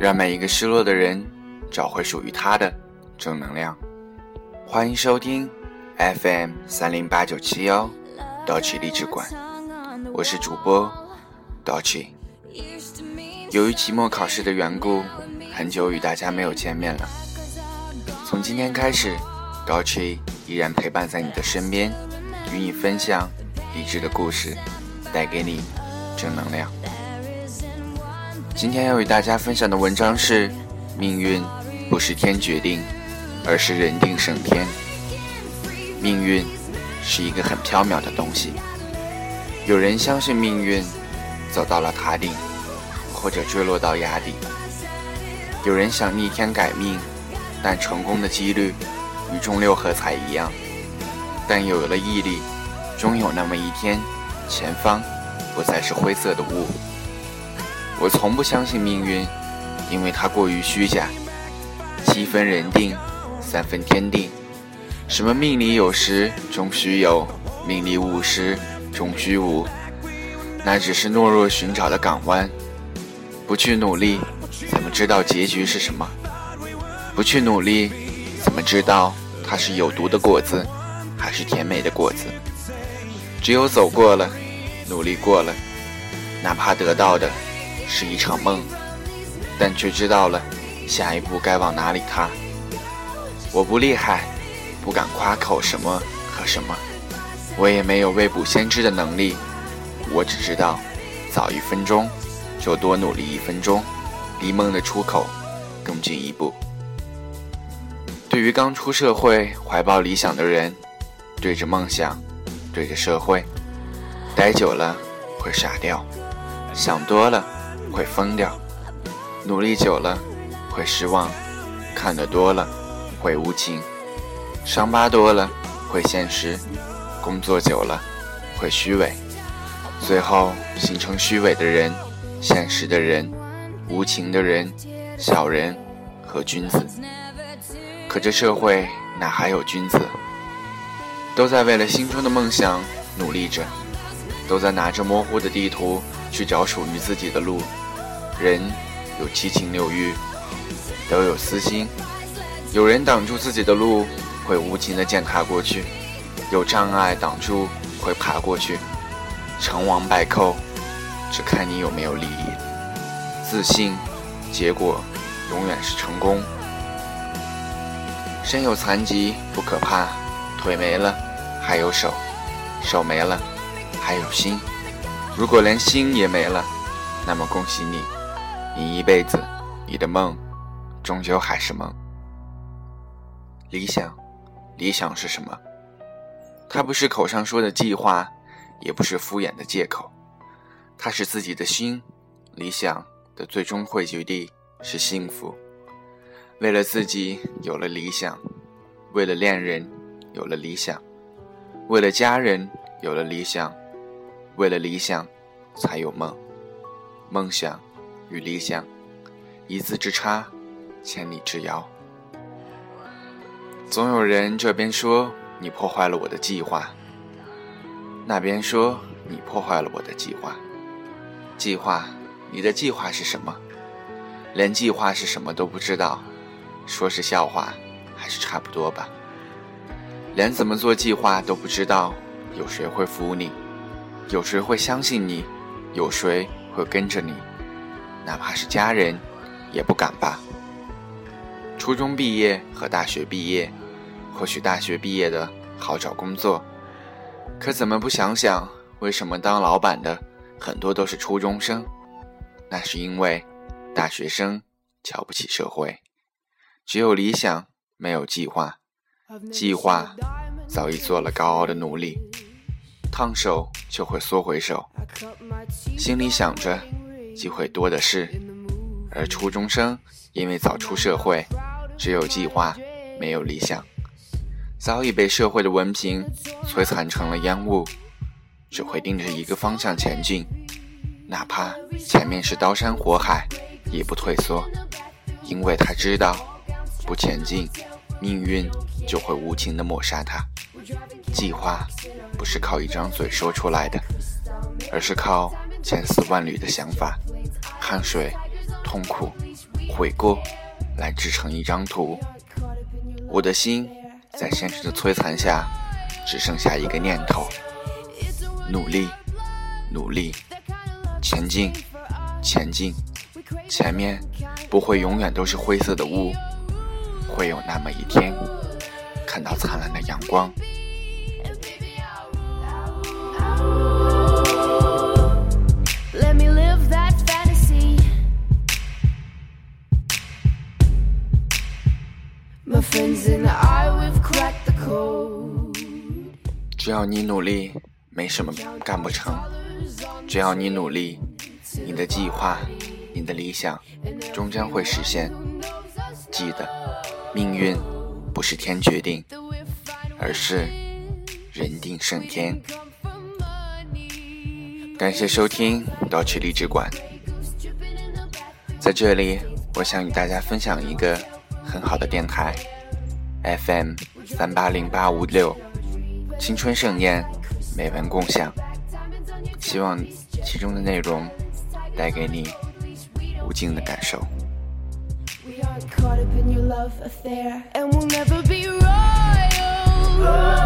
让每一个失落的人找回属于他的正能量。欢迎收听 FM 三零八九七幺道奇励志馆，我是主播道奇。由于期末考试的缘故，很久与大家没有见面了。从今天开始，道奇依然陪伴在你的身边，与你分享励志的故事，带给你正能量。今天要与大家分享的文章是：命运不是天决定，而是人定胜天。命运是一个很缥缈的东西，有人相信命运走到了塔顶，或者坠落到崖底；有人想逆天改命，但成功的几率与中六合彩一样。但有了毅力，终有那么一天，前方不再是灰色的雾。我从不相信命运，因为它过于虚假。七分人定，三分天定。什么命里有时终须有，命里无时终须无。那只是懦弱寻找的港湾。不去努力，怎么知道结局是什么？不去努力，怎么知道它是有毒的果子，还是甜美的果子？只有走过了，努力过了，哪怕得到的。是一场梦，但却知道了下一步该往哪里踏。我不厉害，不敢夸口什么和什么，我也没有未卜先知的能力。我只知道，早一分钟就多努力一分钟，离梦的出口更近一步。对于刚出社会、怀抱理想的人，对着梦想，对着社会，待久了会傻掉，想多了。会疯掉，努力久了会失望，看得多了会无情，伤疤多了会现实，工作久了会虚伪，最后形成虚伪的人、现实的人、无情的人、小人和君子。可这社会哪还有君子？都在为了心中的梦想努力着，都在拿着模糊的地图去找属于自己的路。人有七情六欲，都有私心。有人挡住自己的路，会无情的践踏过去；有障碍挡住，会爬过去。成王败寇，只看你有没有利益。自信，结果永远是成功。身有残疾不可怕，腿没了还有手，手没了还有心。如果连心也没了，那么恭喜你。你一辈子，你的梦，终究还是梦。理想，理想是什么？它不是口上说的计划，也不是敷衍的借口，它是自己的心。理想的最终汇聚地是幸福。为了自己有了理想，为了恋人有了理想，为了家人有了理想，为了理想才有梦，梦想。与理想，一字之差，千里之遥。总有人这边说你破坏了我的计划，那边说你破坏了我的计划。计划，你的计划是什么？连计划是什么都不知道，说是笑话，还是差不多吧。连怎么做计划都不知道，有谁会服你？有谁会相信你？有谁会跟着你？哪怕是家人，也不敢吧。初中毕业和大学毕业，或许大学毕业的好找工作，可怎么不想想，为什么当老板的很多都是初中生？那是因为大学生瞧不起社会，只有理想没有计划，计划早已做了高傲的努力，烫手就会缩回手，心里想着。机会多的是，而初中生因为早出社会，只有计划没有理想，早已被社会的文凭摧残成了烟雾，只会盯着一个方向前进，哪怕前面是刀山火海，也不退缩，因为他知道，不前进，命运就会无情地抹杀他。计划不是靠一张嘴说出来的，而是靠千丝万缕的想法。汗水、痛苦、悔过来制成一张图。我的心在现实的摧残下，只剩下一个念头：努力，努力，前进，前进。前面不会永远都是灰色的雾，会有那么一天，看到灿烂的阳光。只要你努力，没什么干不成；只要你努力，你的计划、你的理想终将会实现。记得，命运不是天决定，而是人定胜天。感谢收听到曲励志馆，在这里，我想与大家分享一个。很好的电台，FM 三八零八五六，青春盛宴，美文共享。希望其中的内容带给你无尽的感受。We are caught up in your love affair, and we'll never be royal. royal.